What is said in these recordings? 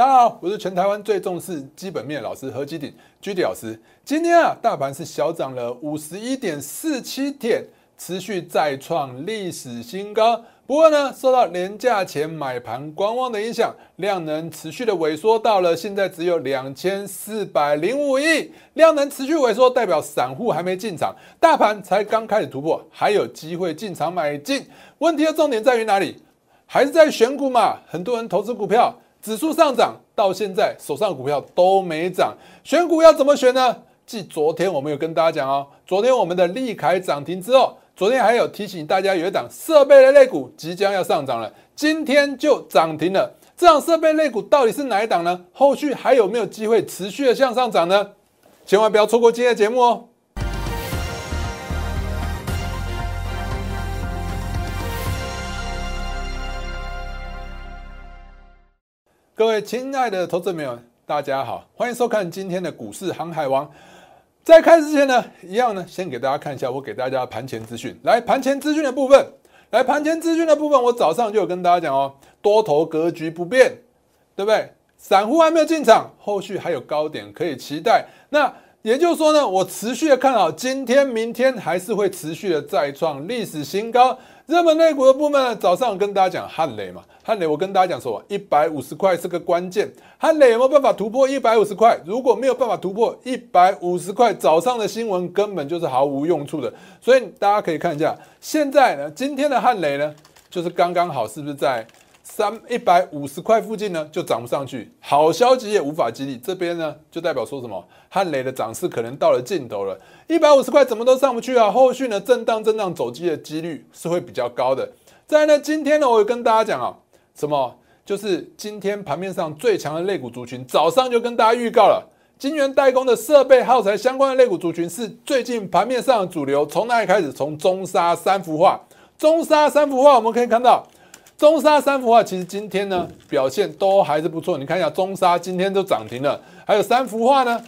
大家好，我是全台湾最重视基本面老师何基鼎居 D 老师。今天啊，大盘是小涨了五十一点四七点，持续再创历史新高。不过呢，受到廉价前买盘观望的影响，量能持续的萎缩，到了现在只有两千四百零五亿。量能持续萎缩，代表散户还没进场，大盘才刚开始突破，还有机会进场买进。问题的重点在于哪里？还是在选股嘛？很多人投资股票。指数上涨到现在，手上股票都没涨，选股要怎么选呢？继昨天我们有跟大家讲哦，昨天我们的利凯涨停之后，昨天还有提醒大家有一档设备类类股即将要上涨了，今天就涨停了。这档设备类股到底是哪一档呢？后续还有没有机会持续的向上涨呢？千万不要错过今天的节目哦！各位亲爱的投资朋友大家好，欢迎收看今天的股市航海王。在开始之前呢，一样呢，先给大家看一下我给大家盘前资讯。来，盘前资讯的部分，来盘前资讯的部分，我早上就有跟大家讲哦，多头格局不变，对不对？散户还没有进场，后续还有高点可以期待。那也就是说呢，我持续的看好，今天、明天还是会持续的再创历史新高。热门类股的部分呢，早上跟大家讲汉雷嘛，汉雷我跟大家讲说，一百五十块是个关键，汉雷有没有办法突破一百五十块？如果没有办法突破一百五十块，早上的新闻根本就是毫无用处的。所以大家可以看一下，现在呢，今天的汉雷呢，就是刚刚好，是不是在？三一百五十块附近呢，就涨不上去，好消息也无法激励。这边呢，就代表说什么？汉雷的涨势可能到了尽头了。一百五十块怎么都上不去啊？后续呢，震荡震荡走低的几率是会比较高的。再呢，今天呢，我也跟大家讲啊，什么？就是今天盘面上最强的类股族群，早上就跟大家预告了，金源代工的设备耗材相关的类股族群是最近盘面上的主流。从哪里开始？从中沙三幅画，中沙三幅画，我们可以看到。中沙三幅画其实今天呢表现都还是不错，你看一下中沙今天都涨停了，还有三幅画呢，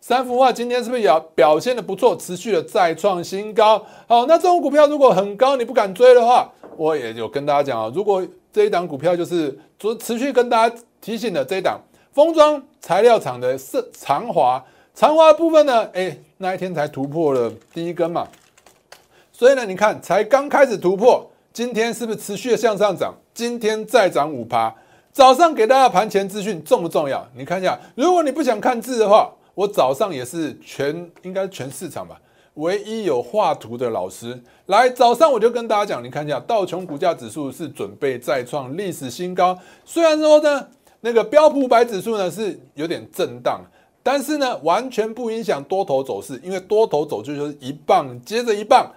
三幅画今天是不是也表现的不错，持续的再创新高？好，那这种股票如果很高你不敢追的话，我也有跟大家讲啊，如果这一档股票就是持持续跟大家提醒的这一档封装材料厂的是长华，长华部分呢，哎那一天才突破了第一根嘛，所以呢你看才刚开始突破。今天是不是持续的向上涨？今天再涨五趴。早上给大家盘前资讯重不重要？你看一下，如果你不想看字的话，我早上也是全应该全市场吧，唯一有画图的老师来。早上我就跟大家讲，你看一下道琼股价指数是准备再创历史新高。虽然说呢，那个标普百指数呢是有点震荡，但是呢完全不影响多头走势，因为多头走势就是一棒接着一棒。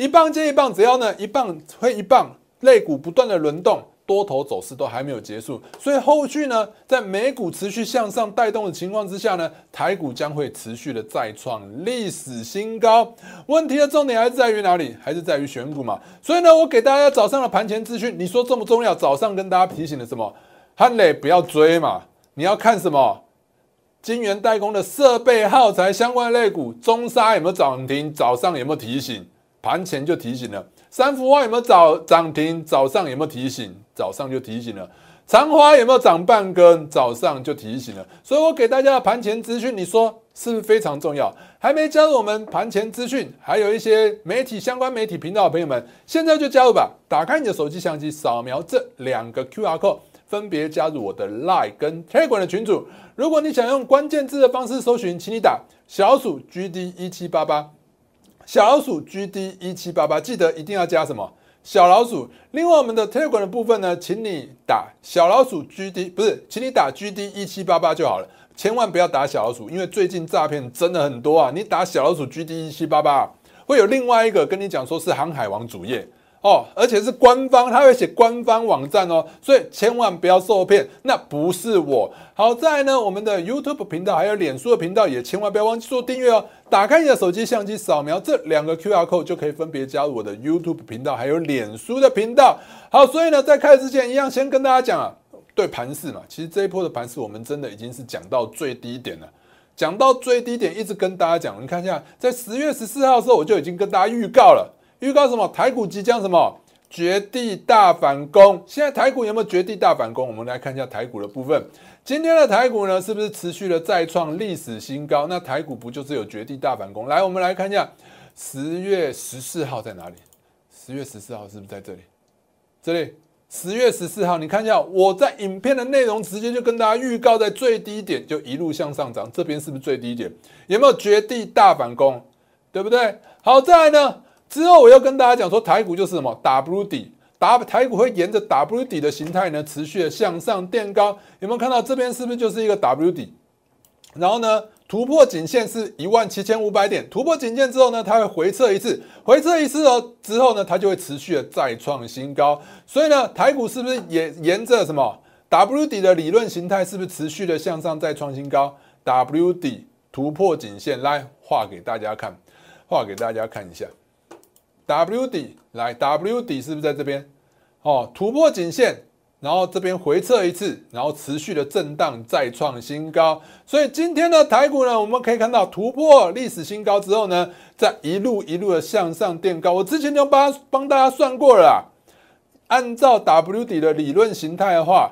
一棒接一棒，只要呢一棒推一棒，类股不断的轮动，多头走势都还没有结束，所以后续呢，在美股持续向上带动的情况之下呢，台股将会持续的再创历史新高。问题的重点还是在于哪里？还是在于选股嘛。所以呢，我给大家早上的盘前资讯，你说重不重要？早上跟大家提醒了什么？汉磊不要追嘛，你要看什么？晶圆代工的设备耗材相关类股，中沙有没有涨停？早上有没有提醒？盘前就提醒了，三幅画有没有早涨停？早上有没有提醒？早上就提醒了。长花有没有涨半根？早上就提醒了。所以我给大家的盘前资讯，你说是不是非常重要？还没加入我们盘前资讯，还有一些媒体相关媒体频道的朋友们，现在就加入吧！打开你的手机相机，扫描这两个 Q R code，分别加入我的 Line 跟 Telegram 的群组。如果你想用关键字的方式搜寻，请你打小鼠 G D 一七八八。小老鼠 GD 一七八八，记得一定要加什么小老鼠。另外，我们的推广的部分呢，请你打小老鼠 GD，不是，请你打 GD 一七八八就好了，千万不要打小老鼠，因为最近诈骗真的很多啊。你打小老鼠 GD 一七八八，会有另外一个跟你讲说是航海王主页。哦，而且是官方，他会写官方网站哦，所以千万不要受骗，那不是我。好在呢，我们的 YouTube 频道还有脸书的频道也千万不要忘记做订阅哦。打开你的手机相机，扫描这两个 QR code 就可以分别加入我的 YouTube 频道还有脸书的频道。好，所以呢，在开始之前，一样先跟大家讲啊，对盘势嘛，其实这一波的盘势我们真的已经是讲到最低点了，讲到最低点，一直跟大家讲。你看一下，在十月十四号的时候，我就已经跟大家预告了。预告什么？台股即将什么？绝地大反攻。现在台股有没有绝地大反攻？我们来看一下台股的部分。今天的台股呢，是不是持续的再创历史新高？那台股不就是有绝地大反攻？来，我们来看一下十月十四号在哪里？十月十四号是不是在这里？这里。十月十四号，你看一下我在影片的内容，直接就跟大家预告，在最低点就一路向上涨，这边是不是最低点？有没有绝地大反攻？对不对？好，再来呢，之后我要跟大家讲说，台股就是什么 W 底，打台股会沿着 W 底的形态呢，持续的向上垫高。有没有看到这边是不是就是一个 W 底？然后呢？突破颈线是一万七千五百点，突破颈线之后呢，它会回撤一次，回撤一次哦，之后呢，它就会持续的再创新高。所以呢，台股是不是也沿着什么 W 底的理论形态，是不是持续的向上再创新高？W 底突破颈线，来画给大家看，画给大家看一下，W 底来，W 底是不是在这边？哦，突破颈线。然后这边回撤一次，然后持续的震荡再创新高，所以今天的台股呢，我们可以看到突破历史新高之后呢，在一路一路的向上垫高。我之前就帮帮大家算过了，按照 W 底的理论形态的话，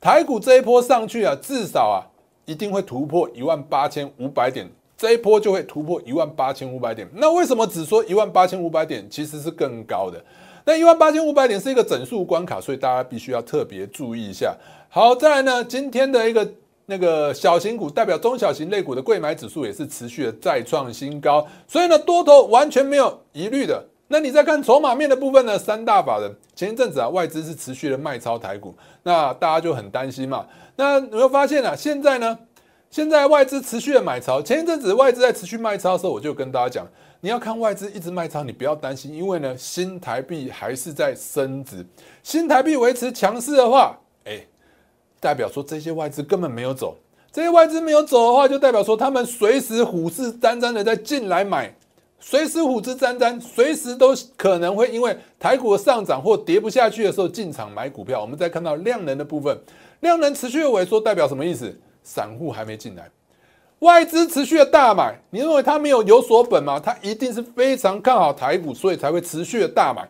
台股这一波上去啊，至少啊一定会突破一万八千五百点，这一波就会突破一万八千五百点。那为什么只说一万八千五百点，其实是更高的？那一万八千五百点是一个整数关卡，所以大家必须要特别注意一下。好，再来呢，今天的一个那个小型股代表中小型类股的贵买指数也是持续的再创新高，所以呢，多头完全没有疑虑的。那你再看筹码面的部分呢，三大法人前一阵子啊，外资是持续的卖超台股，那大家就很担心嘛。那有没有发现啊？现在呢，现在外资持续的买超，前一阵子外资在持续卖超的时候，我就跟大家讲。你要看外资一直卖超，你不要担心，因为呢，新台币还是在升值。新台币维持强势的话，哎，代表说这些外资根本没有走。这些外资没有走的话，就代表说他们随时虎视眈眈的在进来买，随时虎视眈眈，随时都可能会因为台股的上涨或跌不下去的时候进场买股票。我们再看到量能的部分，量能持续的萎缩，代表什么意思？散户还没进来。外资持续的大买，你认为他没有有所本吗？他一定是非常看好台股，所以才会持续的大买。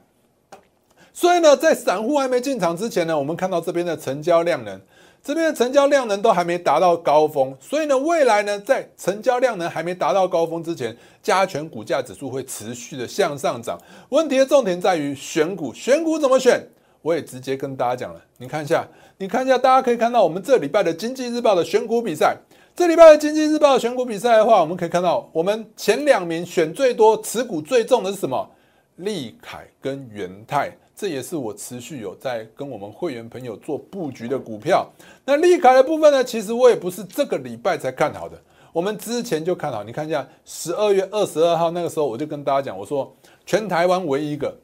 所以呢，在散户还没进场之前呢，我们看到这边的成交量能，这边的成交量能都还没达到高峰。所以呢，未来呢，在成交量能还没达到高峰之前，加权股价指数会持续的向上涨。问题的重点在于选股，选股怎么选？我也直接跟大家讲了，你看一下，你看一下，大家可以看到我们这礼拜的经济日报的选股比赛。这礼拜的经济日报选股比赛的话，我们可以看到，我们前两名选最多、持股最重的是什么？利凯跟元泰，这也是我持续有在跟我们会员朋友做布局的股票。那利凯的部分呢，其实我也不是这个礼拜才看好的，我们之前就看好。你看一下，十二月二十二号那个时候，我就跟大家讲，我说全台湾唯一一个、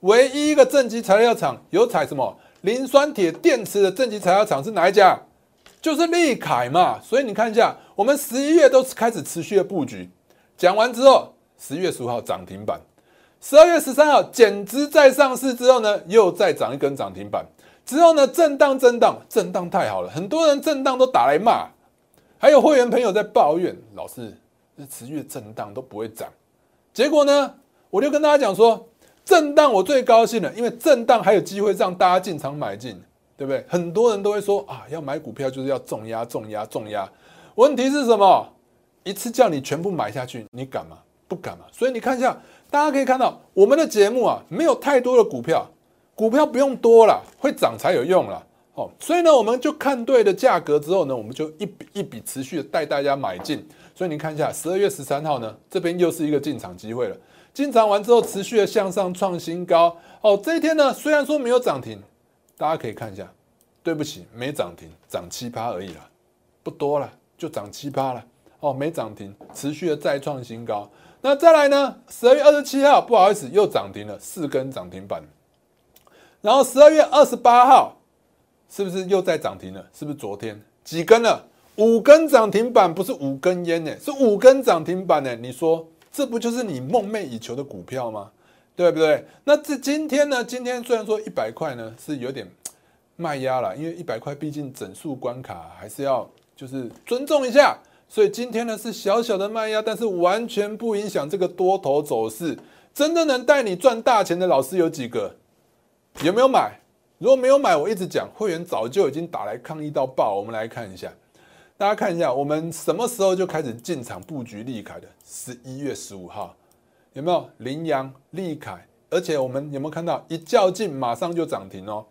唯一一个正极材料厂有采什么磷酸铁电池的正极材料厂是哪一家？就是利凯嘛，所以你看一下，我们十一月都是开始持续的布局。讲完之后，十月十五号涨停板，十二月十三号减资再上市之后呢，又再涨一根涨停板。之后呢，震荡震荡震荡太好了，很多人震荡都打来骂，还有会员朋友在抱怨，老是这持续的震荡都不会涨。结果呢，我就跟大家讲说，震荡我最高兴了，因为震荡还有机会让大家进场买进。对不对？很多人都会说啊，要买股票就是要重压、重压、重压。问题是什么？一次叫你全部买下去，你敢吗？不敢嘛。所以你看一下，大家可以看到我们的节目啊，没有太多的股票，股票不用多了，会涨才有用了。哦，所以呢，我们就看对的价格之后呢，我们就一笔一笔持续的带大家买进。所以你看一下，十二月十三号呢，这边又是一个进场机会了。进场完之后，持续的向上创新高。哦，这一天呢，虽然说没有涨停。大家可以看一下，对不起，没涨停，涨七趴而已啦，不多了，就涨七趴了。哦，没涨停，持续的再创新高。那再来呢？十二月二十七号，不好意思，又涨停了，四根涨停板。然后十二月二十八号，是不是又在涨停了？是不是昨天几根了？五根涨停板，不是五根烟呢，是五根涨停板呢。你说这不就是你梦寐以求的股票吗？对不对？那这今天呢？今天虽然说一百块呢是有点卖压了，因为一百块毕竟整数关卡还是要就是尊重一下，所以今天呢是小小的卖压，但是完全不影响这个多头走势。真的能带你赚大钱的老师有几个？有没有买？如果没有买，我一直讲会员早就已经打来抗议到爆。我们来看一下，大家看一下，我们什么时候就开始进场布局利凯的？十一月十五号，有没有？羚羊、利凯，而且我们有没有看到一较劲马上就涨停哦？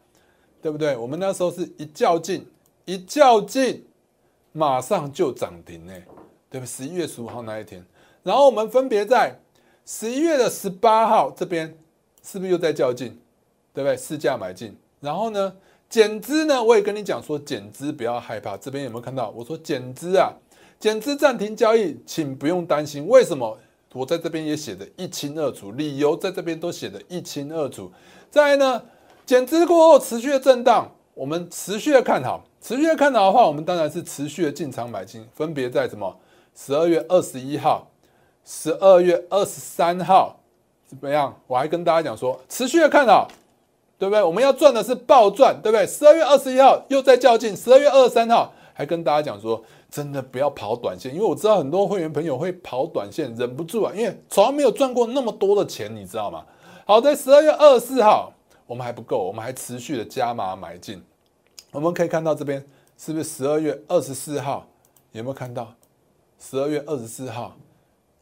对不对？我们那时候是一较劲，一较劲，马上就涨停呢，对不？十一月十五号那一天，然后我们分别在十一月的十八号这边，是不是又在较劲？对不对？市价买进，然后呢，减资呢？我也跟你讲说，减资不要害怕。这边有没有看到？我说减资啊，减资暂停交易，请不用担心。为什么？我在这边也写的一清二楚，理由在这边都写的一清二楚。再来呢？减资过后持续的震荡，我们持续的看好，持续的看好的话，我们当然是持续的进场买进，分别在什么十二月二十一号、十二月二十三号怎么样？我还跟大家讲说，持续的看好，对不对？我们要赚的是暴赚，对不对？十二月二十一号又在较劲，十二月二十三号还跟大家讲说，真的不要跑短线，因为我知道很多会员朋友会跑短线，忍不住啊，因为从来没有赚过那么多的钱，你知道吗？好，在十二月二十四号。我们还不够，我们还持续的加码买进。我们可以看到这边是不是十二月二十四号？有没有看到？十二月二十四号，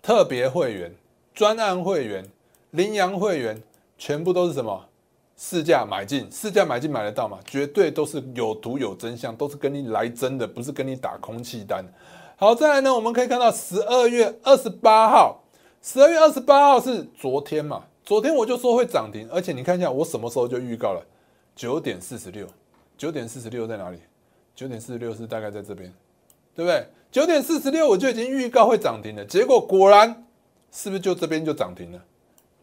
特别会员、专案会员、羚羊会员，全部都是什么？市价买进，市价买进买得到吗？绝对都是有图有真相，都是跟你来真的，不是跟你打空气单。好，再来呢，我们可以看到十二月二十八号，十二月二十八号是昨天嘛？昨天我就说会涨停，而且你看一下我什么时候就预告了，九点四十六，九点四十六在哪里？九点四十六是大概在这边，对不对？九点四十六我就已经预告会涨停了，结果果然是不是就这边就涨停了，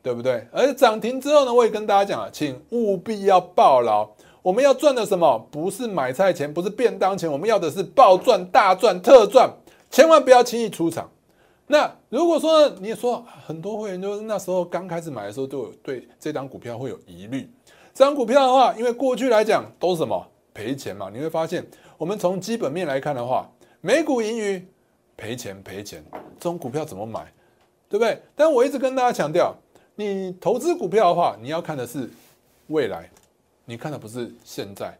对不对？而涨停之后呢，我也跟大家讲了，请务必要抱牢，我们要赚的什么？不是买菜钱，不是便当钱，我们要的是暴赚、大赚、特赚，千万不要轻易出场。那如果说你也说很多会员就是那时候刚开始买的时候都有对这张股票会有疑虑，这张股票的话，因为过去来讲都是什么赔钱嘛，你会发现我们从基本面来看的话，每股盈余赔钱赔钱，这种股票怎么买，对不对？但我一直跟大家强调，你投资股票的话，你要看的是未来，你看的不是现在，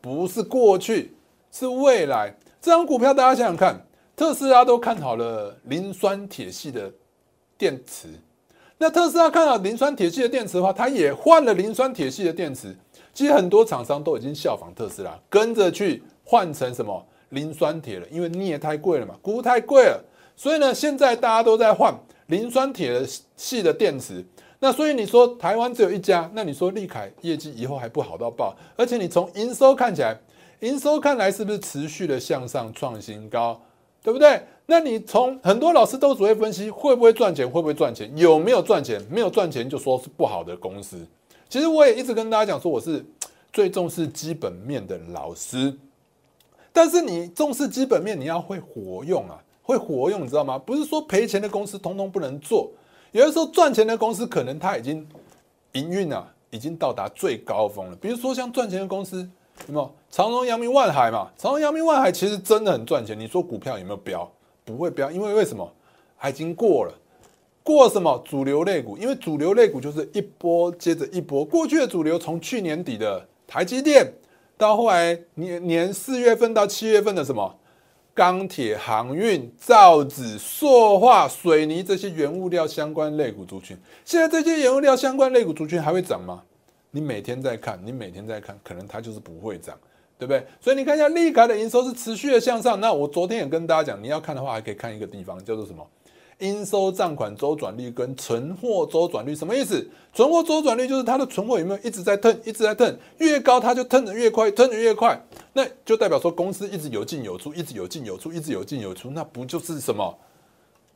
不是过去，是未来。这张股票大家想想看。特斯拉都看好了磷酸铁系的电池，那特斯拉看好磷酸铁系的电池的话，它也换了磷酸铁系的电池。其实很多厂商都已经效仿特斯拉，跟着去换成什么磷酸铁了，因为镍太贵了嘛，钴太贵了，所以呢，现在大家都在换磷酸铁的系的电池。那所以你说台湾只有一家，那你说利凯业绩以后还不好到爆，而且你从营收看起来，营收看来是不是持续的向上创新高？对不对？那你从很多老师都只会分析会不会赚钱，会不会赚钱，有没有赚钱？没有赚钱就说是不好的公司。其实我也一直跟大家讲说，我是最重视基本面的老师。但是你重视基本面，你要会活用啊，会活用，你知道吗？不是说赔钱的公司通通不能做。有的时候赚钱的公司，可能它已经营运啊，已经到达最高峰了。比如说像赚钱的公司。什么长荣、阳明、万海嘛？长荣、阳明、万海其实真的很赚钱。你说股票有没有飙？不会飙，因为为什么？已经过了，过什么主流类股？因为主流类股就是一波接着一波。过去的主流从去年底的台积电，到后来年年四月份到七月份的什么钢铁、航运、造纸、塑化、水泥这些原物料相关类股族群，现在这些原物料相关类股族群还会涨吗？你每天在看，你每天在看，可能它就是不会涨，对不对？所以你看一下利凯的营收是持续的向上。那我昨天也跟大家讲，你要看的话，还可以看一个地方，叫做什么？应收账款周转率跟存货周转率什么意思？存货周转率就是它的存货有没有一直在腾，一直在腾，越高它就腾的越快，腾的越快，那就代表说公司一直有进有出，一直有进有出，一直有进有出，那不就是什么？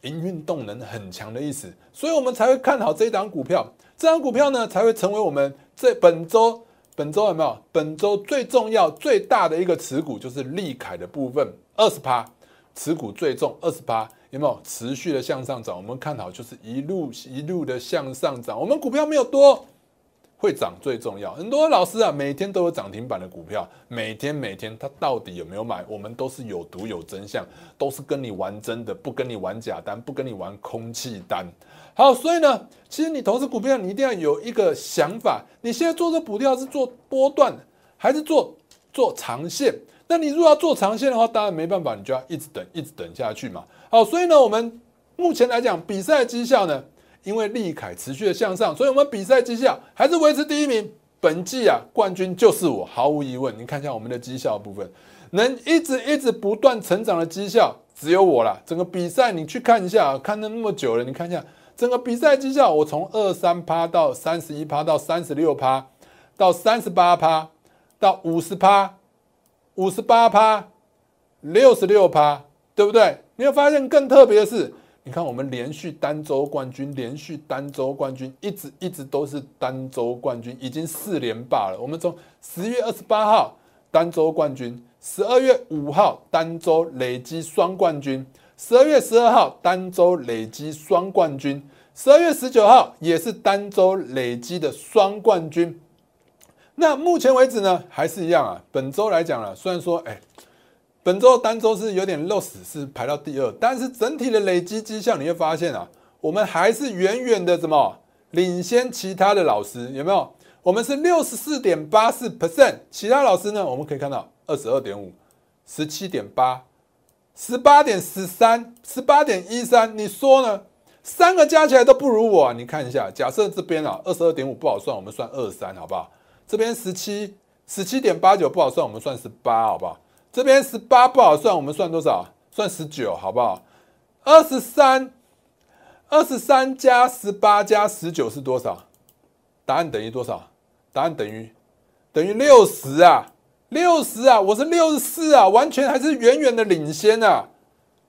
营运动能很强的意思，所以我们才会看好这一档股票。这档股票呢，才会成为我们这本周本周有没有？本周最重要最大的一个持股就是利凯的部分，二十趴持股最重，二十八有没有持续的向上涨？我们看好就是一路一路的向上涨。我们股票没有多，会涨最重要。很多老师啊，每天都有涨停板的股票，每天每天他到底有没有买？我们都是有毒有真相，都是跟你玩真的，不跟你玩假单，不跟你玩空气单。好，所以呢，其实你投资股票，你一定要有一个想法。你现在做这股票是做波段，还是做做长线？那你如果要做长线的话，当然没办法，你就要一直等，一直等下去嘛。好，所以呢，我们目前来讲，比赛绩效呢？因为利凯持续的向上，所以我们比赛绩效还是维持第一名。本季啊，冠军就是我，毫无疑问。你看一下我们的绩效部分，能一直一直不断成长的绩效，只有我了。整个比赛你去看一下，看了那么久了，你看一下整个比赛绩效，我从二三趴到三十一趴到三十六趴，到三十八趴，到五十趴，五十八趴，六十六趴，对不对？你会发现更特别的是。你看，我们连续单周冠军，连续单周冠军，一直一直都是单周冠军，已经四连霸了。我们从十月二十八号单周冠军，十二月五号单周累积双冠军，十二月十二号单周累积双冠军，十二月十九号也是单周累积的双冠军。那目前为止呢，还是一样啊。本周来讲了，虽然说，哎。本周单周是有点 loss，是排到第二，但是整体的累积绩效你会发现啊，我们还是远远的怎么领先其他的老师，有没有？我们是六十四点八四 percent，其他老师呢？我们可以看到二十二点五、十七点八、十八点十三、十八点一三，你说呢？三个加起来都不如我啊，你看一下，假设这边啊二十二点五不好算，我们算二三好不好？这边十七十七点八九不好算，我们算十八好不好？这边十八不好算，我们算多少？算十九，好不好？二十三，二十三加十八加十九是多少？答案等于多少？答案等于等于六十啊，六十啊，我是六十四啊，完全还是远远的领先啊，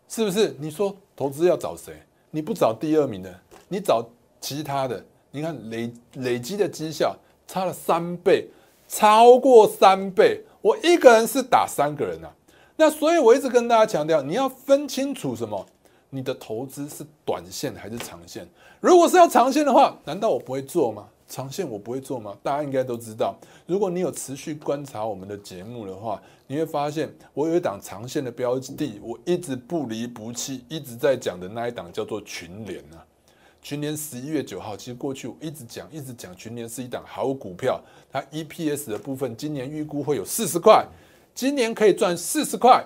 是不是？你说投资要找谁？你不找第二名的，你找其他的。你看累累积的绩效差了三倍，超过三倍。我一个人是打三个人啊，那所以我一直跟大家强调，你要分清楚什么，你的投资是短线还是长线。如果是要长线的话，难道我不会做吗？长线我不会做吗？大家应该都知道，如果你有持续观察我们的节目的话，你会发现我有一档长线的标的，我一直不离不弃，一直在讲的那一档叫做群联啊。群联十一月九号，其实过去我一直讲，一直讲群联是一档好股票。它 EPS 的部分，今年预估会有四十块，今年可以赚四十块。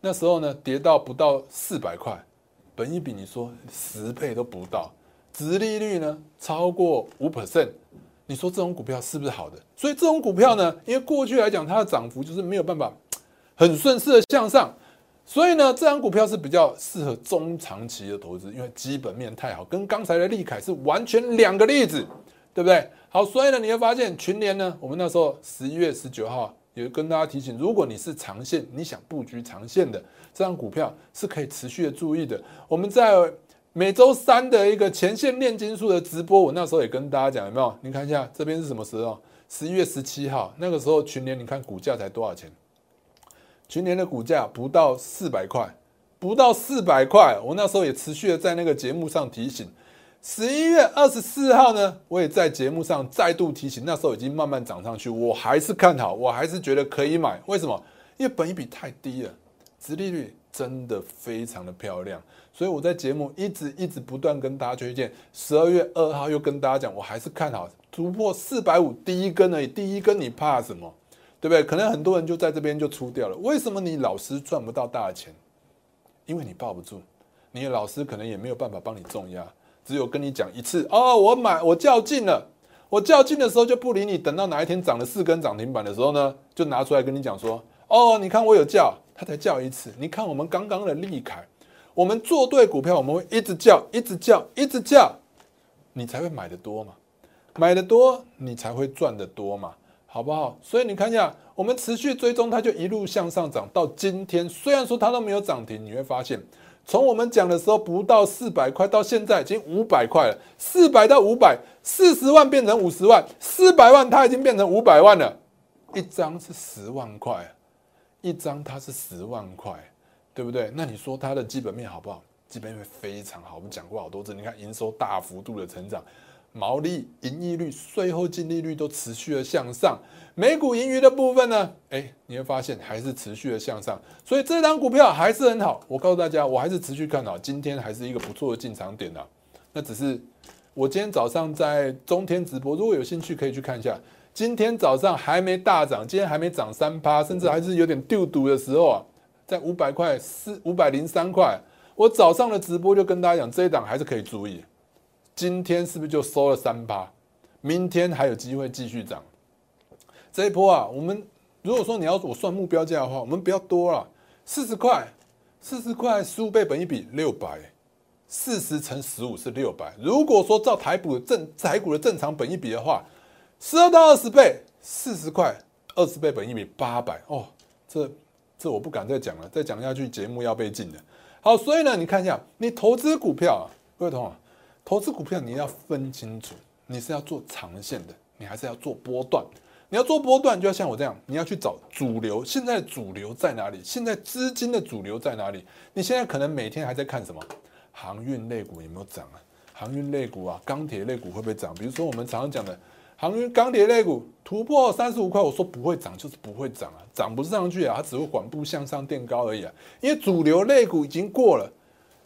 那时候呢，跌到不到四百块，本一比你说十倍都不到，殖利率呢超过五 percent，你说这种股票是不是好的？所以这种股票呢，因为过去来讲它的涨幅就是没有办法很顺势的向上。所以呢，这张股票是比较适合中长期的投资，因为基本面太好，跟刚才的利凯是完全两个例子，对不对？好，所以呢，你会发现群联呢，我们那时候十一月十九号也跟大家提醒，如果你是长线，你想布局长线的，这张股票是可以持续的注意的。我们在每周三的一个前线炼金术的直播，我那时候也跟大家讲，有没有？你看一下这边是什么时候？十一月十七号，那个时候群联，你看股价才多少钱？群年的股价不到四百块，不到四百块。我那时候也持续的在那个节目上提醒。十一月二十四号呢，我也在节目上再度提醒。那时候已经慢慢涨上去，我还是看好，我还是觉得可以买。为什么？因为本一比太低了，殖利率真的非常的漂亮。所以我在节目一直一直不断跟大家推荐。十二月二号又跟大家讲，我还是看好突破四百五第一根而已。第一根你怕什么？对不对？可能很多人就在这边就出掉了。为什么你老师赚不到大钱？因为你抱不住，你老师可能也没有办法帮你重压，只有跟你讲一次哦，我买我较劲了，我较劲的时候就不理你。等到哪一天涨了四根涨停板的时候呢，就拿出来跟你讲说，哦，你看我有叫，他才叫一次。你看我们刚刚的利凯，我们做对股票，我们会一直叫，一直叫，一直叫，你才会买的多嘛，买的多，你才会赚的多嘛。好不好？所以你看一下，我们持续追踪，它就一路向上涨到今天。虽然说它都没有涨停，你会发现，从我们讲的时候不到四百块，到现在已经五百块了。四百到五百，四十万变成五十万，四百万它已经变成五百万了。一张是十万块，一张它是十万块，对不对？那你说它的基本面好不好？基本面非常好。我们讲过好多次，你看营收大幅度的成长。毛利、盈利率、税后净利率都持续的向上。每股盈余的部分呢，哎，你会发现还是持续的向上，所以这张股票还是很好。我告诉大家，我还是持续看好，今天还是一个不错的进场点啊。那只是我今天早上在中天直播，如果有兴趣可以去看一下。今天早上还没大涨，今天还没涨三趴，甚至还是有点丢毒的时候啊，在五百块四五百零三块，我早上的直播就跟大家讲，这一档还是可以注意。今天是不是就收了三趴？明天还有机会继续涨。这一波啊，我们如果说你要我算目标价的话，我们不要多了，四十块，四十块十五倍本一比六百，四十乘十五是六百。如果说照台股正台股的正常本一比的话，十二到二十倍，四十块，二十倍本一比八百哦，这这我不敢再讲了，再讲下去节目要被禁了。好，所以呢，你看一下，你投资股票啊，各位同学，投资股票你要分清楚，你是要做长线的，你还是要做波段。你要做波段，就要像我这样，你要去找主流。现在主流在哪里？现在资金的主流在哪里？你现在可能每天还在看什么？航运类股有没有涨啊？航运类股啊，钢铁类股会不会涨？比如说我们常常讲的航运钢铁类股突破三十五块，我说不会涨，就是不会涨啊，涨不上去啊，它只会缓步向上垫高而已啊。因为主流类股已经过了，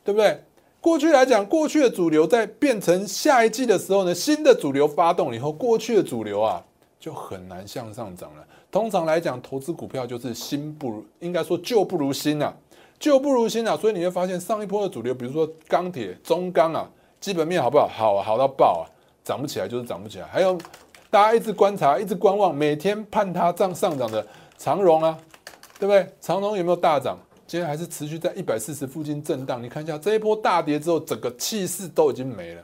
对不对？过去来讲，过去的主流在变成下一季的时候呢，新的主流发动以后，过去的主流啊。就很难向上涨了。通常来讲，投资股票就是新不如，应该说旧不如新啊，旧不如新啊。所以你会发现上一波的主流，比如说钢铁、中钢啊，基本面好不好？好，好到爆啊，涨不起来就是涨不起来。还有大家一直观察、一直观望，每天盼它涨上涨的长荣啊，对不对？长荣有没有大涨？今天还是持续在一百四十附近震荡。你看一下这一波大跌之后，整个气势都已经没了，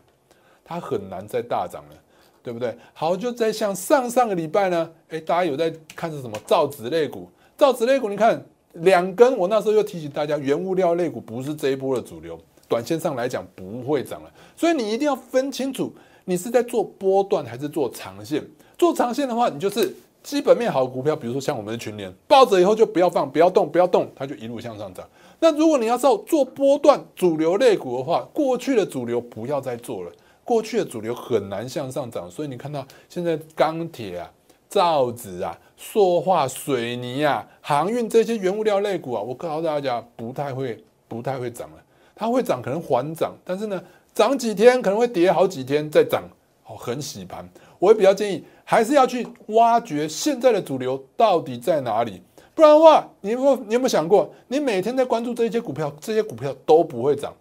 它很难再大涨了。对不对？好，就在像上上个礼拜呢，哎，大家有在看是什么造纸类股？造纸类股，你看两根，我那时候又提醒大家，原物料类股不是这一波的主流，短线上来讲不会涨了。所以你一定要分清楚，你是在做波段还是做长线。做长线的话，你就是基本面好股票，比如说像我们的群联，抱着以后就不要放，不要动，不要动，它就一路向上涨。那如果你要做做波段主流类股的话，过去的主流不要再做了。过去的主流很难向上涨，所以你看到现在钢铁啊、造纸啊、塑化、水泥啊、航运这些原物料类股啊，我告诉大家不太会、不太会涨了。它会涨，可能缓涨，但是呢，涨几天可能会跌好几天再涨，哦，很洗盘。我会比较建议，还是要去挖掘现在的主流到底在哪里，不然的话，你有你有没有想过，你每天在关注这些股票，这些股票都不会涨。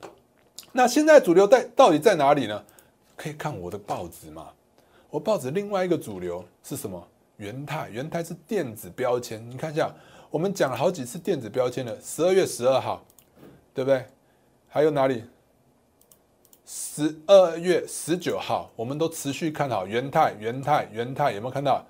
那现在主流在到底在哪里呢？可以看我的报纸嘛？我报纸另外一个主流是什么？元泰，元泰是电子标签。你看一下，我们讲了好几次电子标签了。十二月十二号，对不对？还有哪里？十二月十九号，我们都持续看好元泰，元泰，元泰，有没有看到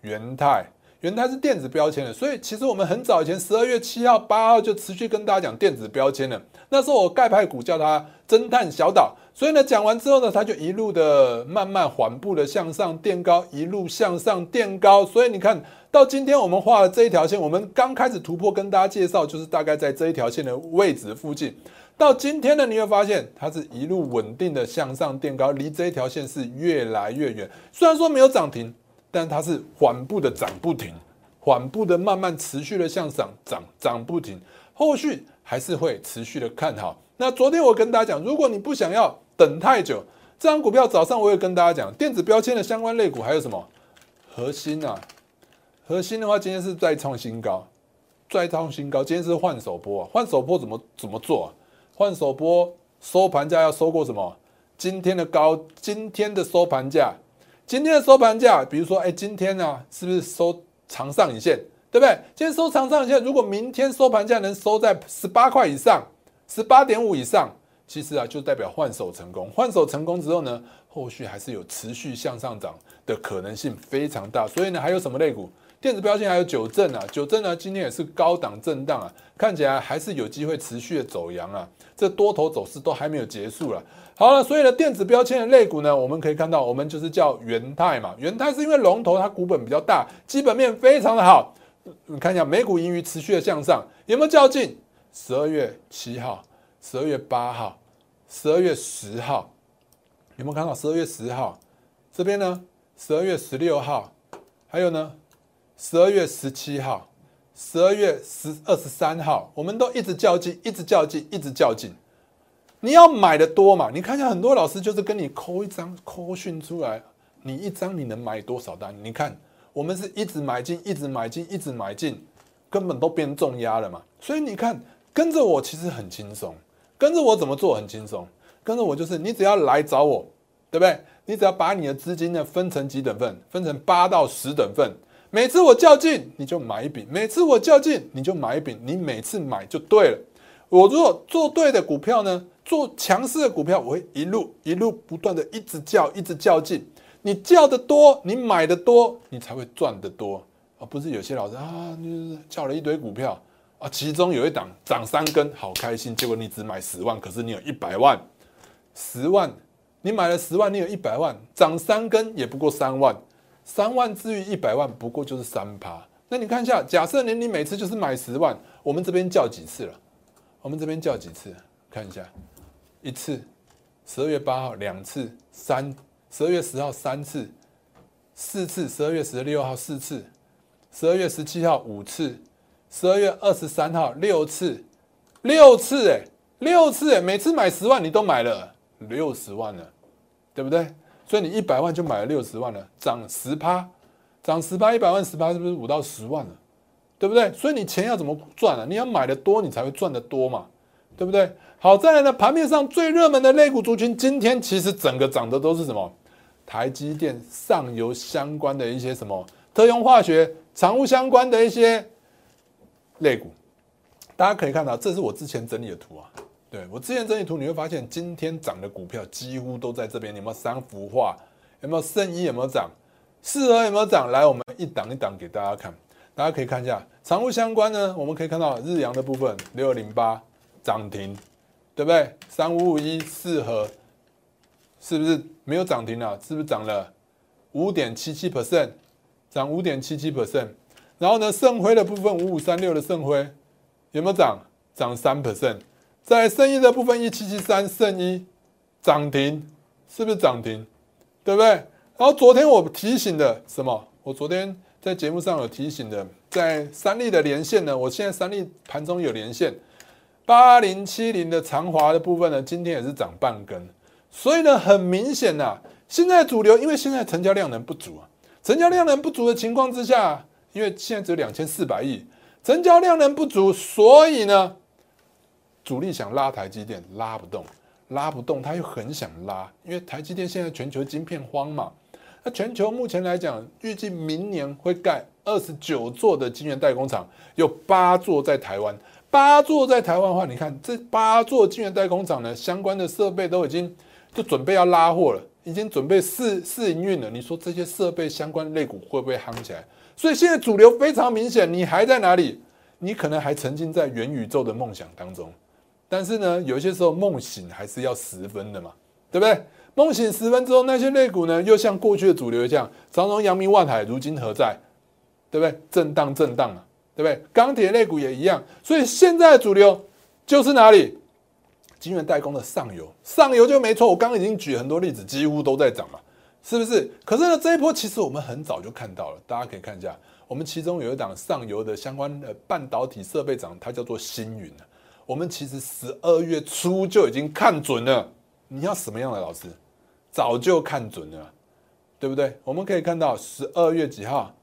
元泰？元泰是电子标签的，所以其实我们很早以前十二月七号、八号就持续跟大家讲电子标签了。那时候我盖派股叫它侦探小岛，所以呢讲完之后呢，它就一路的慢慢缓步的向上垫高，一路向上垫高。所以你看到今天我们画的这一条线，我们刚开始突破跟大家介绍，就是大概在这一条线的位置附近。到今天呢，你会发现它是一路稳定的向上垫高，离这一条线是越来越远。虽然说没有涨停。但它是缓步的涨不停，缓步的慢慢持续的向上涨，涨不停，后续还是会持续的看好。那昨天我跟大家讲，如果你不想要等太久，这张股票早上我也跟大家讲，电子标签的相关类股还有什么核心啊？核心的话，今天是再创新高，再创新高。今天是换手波，换手波怎么怎么做？换手波收盘价要收过什么？今天的高，今天的收盘价。今天的收盘价，比如说，哎，今天呢，是不是收长上影线，对不对？今天收长上影线，如果明天收盘价能收在十八块以上，十八点五以上，其实啊，就代表换手成功。换手成功之后呢，后续还是有持续向上涨的可能性非常大。所以呢，还有什么类股？电子标签还有九正啊，九正呢，今天也是高档震荡啊，看起来还是有机会持续的走阳啊。这多头走势都还没有结束了。好了，所以呢，电子标签的类股呢，我们可以看到，我们就是叫元泰嘛。元泰是因为龙头它股本比较大，基本面非常的好。你看一下，美股盈余持续的向上，有没有较劲？十二月七号、十二月八号、十二月十号，有没有看到？十二月十号这边呢，十二月十六号，还有呢，十二月十七号，十二月十二十三号，我们都一直较劲，一直较劲，一直较劲。你要买的多嘛？你看一下，很多老师就是跟你抠一张抠讯出来，你一张你能买多少单？你看，我们是一直买进，一直买进，一直买进，根本都变重压了嘛。所以你看，跟着我其实很轻松，跟着我怎么做很轻松，跟着我就是你只要来找我，对不对？你只要把你的资金呢分成几等份，分成八到十等份，每次我较劲你就买一笔，每次我较劲你就买一笔，你每次买就对了。我如果做对的股票呢？做强势的股票，我会一路一路不断的一直叫，一直较劲。你叫的多，你买的多，你才会赚得多而不是有些老师啊，你叫了一堆股票啊，其中有一档涨三根，好开心。结果你只买十万，可是你有一百万，十万你买了十万，你有一百万，涨三根也不过三万，三万至于一百万，不过就是三趴。那你看一下，假设你你每次就是买十万，我们这边叫几次了？我们这边叫几次？看一下。一次，十二月八号两次，三十二月十号三次，四次十二月十六号四次，十二月十七号五次，十二月二十三号六次，六次哎，六次哎，每次买十万你都买了六十万了，对不对？所以你一百万就买了六十万了，涨十趴，涨十趴一百万十趴是不是五到十万了？对不对？所以你钱要怎么赚啊？你要买的多，你才会赚得多嘛，对不对？好，再来呢，盘面上最热门的类股族群，今天其实整个涨的都是什么？台积电、上游相关的一些什么特用化学、常务相关的一些类股。大家可以看到，这是我之前整理的图啊。对我之前整理图，你会发现今天涨的股票几乎都在这边。有没有三幅画？有没有圣衣？有没有涨？四合有没有涨？来，我们一档一档给大家看。大家可以看一下常务相关呢，我们可以看到日阳的部分六零八涨停。对不对？三五五一四合，是不是没有涨停了？是不是涨了五点七七 percent？涨五点七七 percent。然后呢，盛辉的部分五五三六的盛辉有没有涨？涨三 percent。在盛一的部分一七七三盛一涨停，是不是涨停？对不对？然后昨天我提醒的什么？我昨天在节目上有提醒的，在三立的连线呢，我现在三立盘中有连线。八零七零的长华的部分呢，今天也是涨半根，所以呢，很明显呐，现在主流因为现在成交量能不足啊，成交量能不足的情况之下，因为现在只有两千四百亿，成交量能不足，所以呢，主力想拉台积电拉不动，拉不动，他又很想拉，因为台积电现在全球晶片荒嘛，那全球目前来讲，预计明年会盖二十九座的晶圆代工厂，有八座在台湾。八座在台湾的话，你看这八座晶圆代工厂呢，相关的设备都已经就准备要拉货了，已经准备试试营运了。你说这些设备相关类股会不会夯起来？所以现在主流非常明显，你还在哪里？你可能还沉浸在元宇宙的梦想当中。但是呢，有些时候梦醒还是要十分的嘛，对不对？梦醒十分之后，那些类股呢，又像过去的主流一样，长荣、阳明、万海，如今何在？对不对？震荡，震荡啊！对不对？钢铁类股也一样，所以现在的主流就是哪里？晶圆代工的上游，上游就没错。我刚刚已经举很多例子，几乎都在涨嘛，是不是？可是呢，这一波其实我们很早就看到了，大家可以看一下，我们其中有一档上游的相关的半导体设备涨，它叫做星云我们其实十二月初就已经看准了，你要什么样的老师？早就看准了，对不对？我们可以看到十二月几号？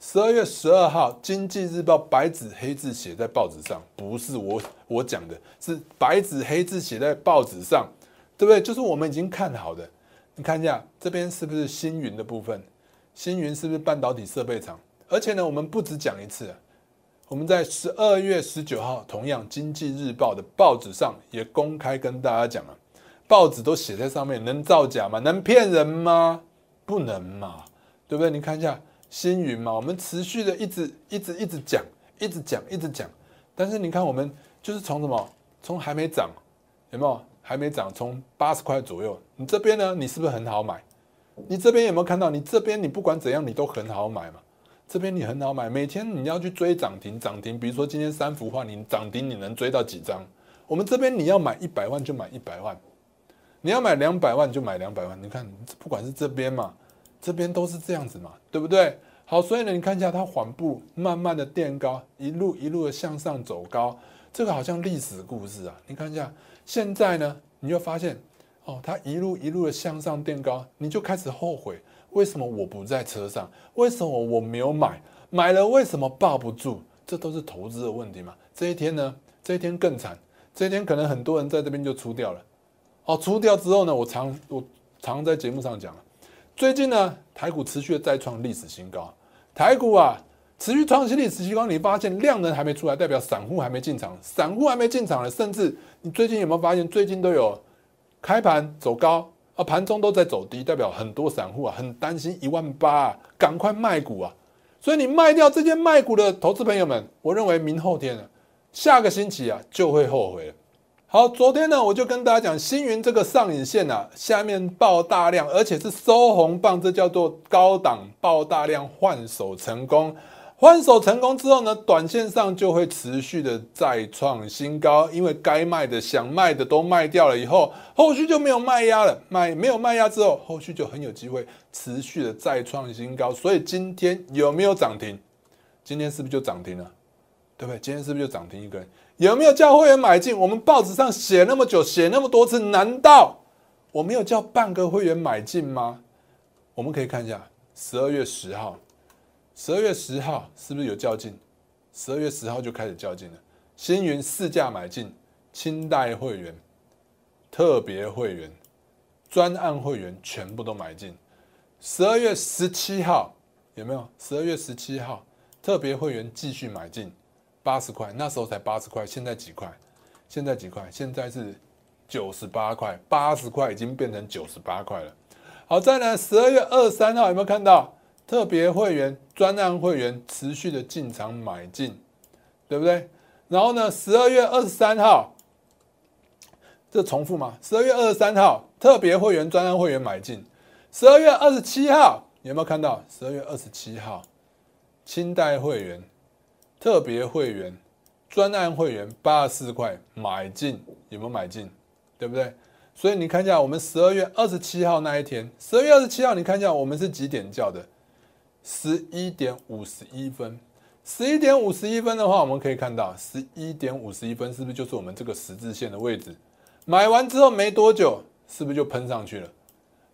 十二月十二号，《经济日报》白纸黑字写在报纸上，不是我我讲的，是白纸黑字写在报纸上，对不对？就是我们已经看好的。你看一下这边是不是星云的部分？星云是不是半导体设备厂？而且呢，我们不止讲一次，我们在十二月十九号，同样《经济日报》的报纸上也公开跟大家讲了，报纸都写在上面，能造假吗？能骗人吗？不能嘛，对不对？你看一下。星云嘛，我们持续的一直一直一直讲，一直讲，一直讲。但是你看，我们就是从什么，从还没涨，有没有？还没涨，从八十块左右。你这边呢，你是不是很好买？你这边有没有看到？你这边你不管怎样，你都很好买嘛。这边你很好买，每天你要去追涨停，涨停。比如说今天三幅画，你涨停你能追到几张？我们这边你要买一百万就买一百万，你要买两百万就买两百万。你看，不管是这边嘛，这边都是这样子嘛，对不对？好，所以呢，你看一下它缓步慢慢的垫高，一路一路的向上走高，这个好像历史故事啊。你看一下，现在呢，你就发现哦，它一路一路的向上垫高，你就开始后悔，为什么我不在车上？为什么我没有买？买了为什么抱不住？这都是投资的问题嘛。这一天呢，这一天更惨。这一天可能很多人在这边就出掉了。哦，出掉之后呢，我常我常在节目上讲最近呢，台股持续的再创历史新高。台股啊，持续创新历史新高。你发现量能还没出来，代表散户还没进场，散户还没进场了。甚至你最近有没有发现，最近都有开盘走高啊，盘中都在走低，代表很多散户啊很担心一万八啊，赶快卖股啊。所以你卖掉这些卖股的投资朋友们，我认为明后天呢。下个星期啊，就会后悔了。好，昨天呢，我就跟大家讲，星云这个上影线啊，下面爆大量，而且是收红棒，这叫做高档爆大量换手成功。换手成功之后呢，短线上就会持续的再创新高，因为该卖的、想卖的都卖掉了以后，后续就没有卖压了。卖没有卖压之后，后续就很有机会持续的再创新高。所以今天有没有涨停？今天是不是就涨停了？对不对？今天是不是就涨停一根？有没有叫会员买进？我们报纸上写那么久，写那么多次，难道我没有叫半个会员买进吗？我们可以看一下十二月十号，十二月十号是不是有较劲？十二月十号就开始较劲了。星云市价买进，清代会员、特别会员、专案会员全部都买进。十二月十七号有没有？十二月十七号特别会员继续买进。八十块，那时候才八十块，现在几块？现在几块？现在是九十八块，八十块已经变成九十八块了。好，再来十二月二十三号有没有看到特别会员、专案会员持续的进场买进，对不对？然后呢，十二月二十三号，这重复吗？十二月二十三号特别会员、专案会员买进，十二月二十七号有没有看到？十二月二十七号清代会员。特别会员、专案会员八十四块买进，有没有买进？对不对？所以你看一下，我们十二月二十七号那一天，十二月二十七号，你看一下我们是几点叫的？十一点五十一分。十一点五十一分的话，我们可以看到，十一点五十一分是不是就是我们这个十字线的位置？买完之后没多久，是不是就喷上去了？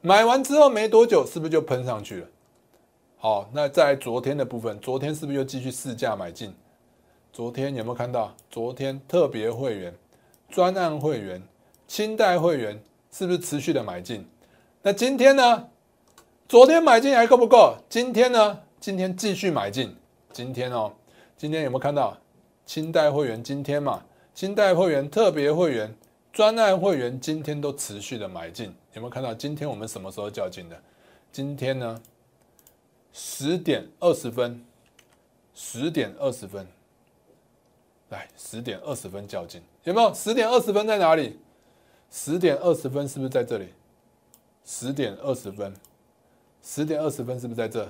买完之后没多久，是不是就喷上去了？好，那在昨天的部分，昨天是不是又继续试价买进？昨天有没有看到？昨天特别会员、专案会员、清代会员是不是持续的买进？那今天呢？昨天买进还够不够？今天呢？今天继续买进。今天哦，今天有没有看到？清代会员今天嘛，清代会员、特别会员、专案会员今天都持续的买进。有没有看到？今天我们什么时候较劲的？今天呢？十点二十分，十点二十分，来，十点二十分较劲，有没有？十点二十分在哪里？十点二十分是不是在这里？十点二十分，十点二十分是不是在这？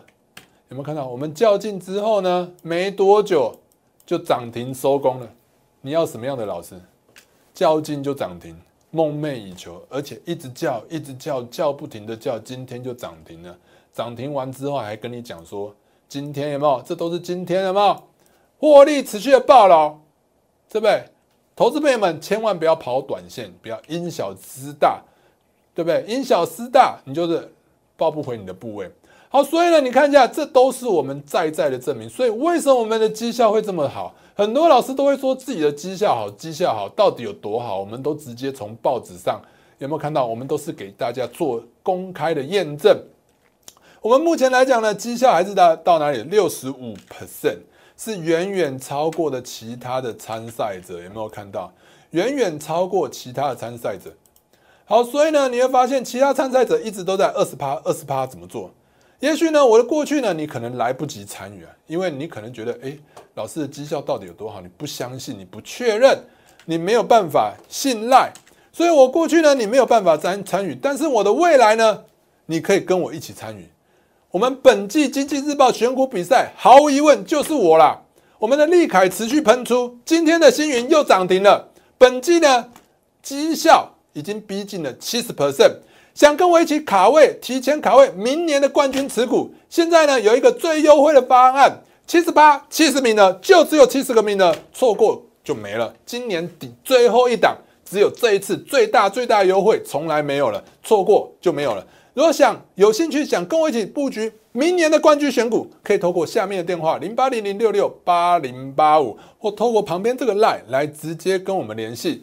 有没有看到？我们较劲之后呢，没多久就涨停收工了。你要什么样的老师？较劲就涨停，梦寐以求，而且一直叫，一直叫，叫不停的叫，今天就涨停了。涨停完之后还跟你讲说，今天有没有？这都是今天有没有？获利持续的爆了，对不对？投资朋友们千万不要跑短线，不要因小失大，对不对？因小失大，你就是报不回你的部位。好，所以呢，你看一下，这都是我们在在的证明。所以为什么我们的绩效会这么好？很多老师都会说自己的绩效好，绩效好到底有多好？我们都直接从报纸上有没有看到？我们都是给大家做公开的验证。我们目前来讲呢，绩效还是到到哪里？六十五 percent 是远远超过的其他的参赛者，有没有看到？远远超过其他的参赛者。好，所以呢，你会发现其他参赛者一直都在二十趴，二十趴怎么做？也许呢，我的过去呢，你可能来不及参与啊，因为你可能觉得，哎，老师的绩效到底有多好？你不相信，你不确认，你没有办法信赖，所以我过去呢，你没有办法参参与，但是我的未来呢，你可以跟我一起参与。我们本季经济日报选股比赛，毫无疑问就是我啦。我们的利凯持续喷出，今天的星云又涨停了。本季呢绩效已经逼近了七十 percent。想跟我一起卡位，提前卡位明年的冠军持股，现在呢有一个最优惠的方案，七十八、七十名呢，就只有七十个名额，错过就没了。今年底最后一档，只有这一次最大最大优惠，从来没有了，错过就没有了。如果想有兴趣想跟我一起布局明年的冠军选股，可以透过下面的电话零八零零六六八零八五，或透过旁边这个 line 来直接跟我们联系。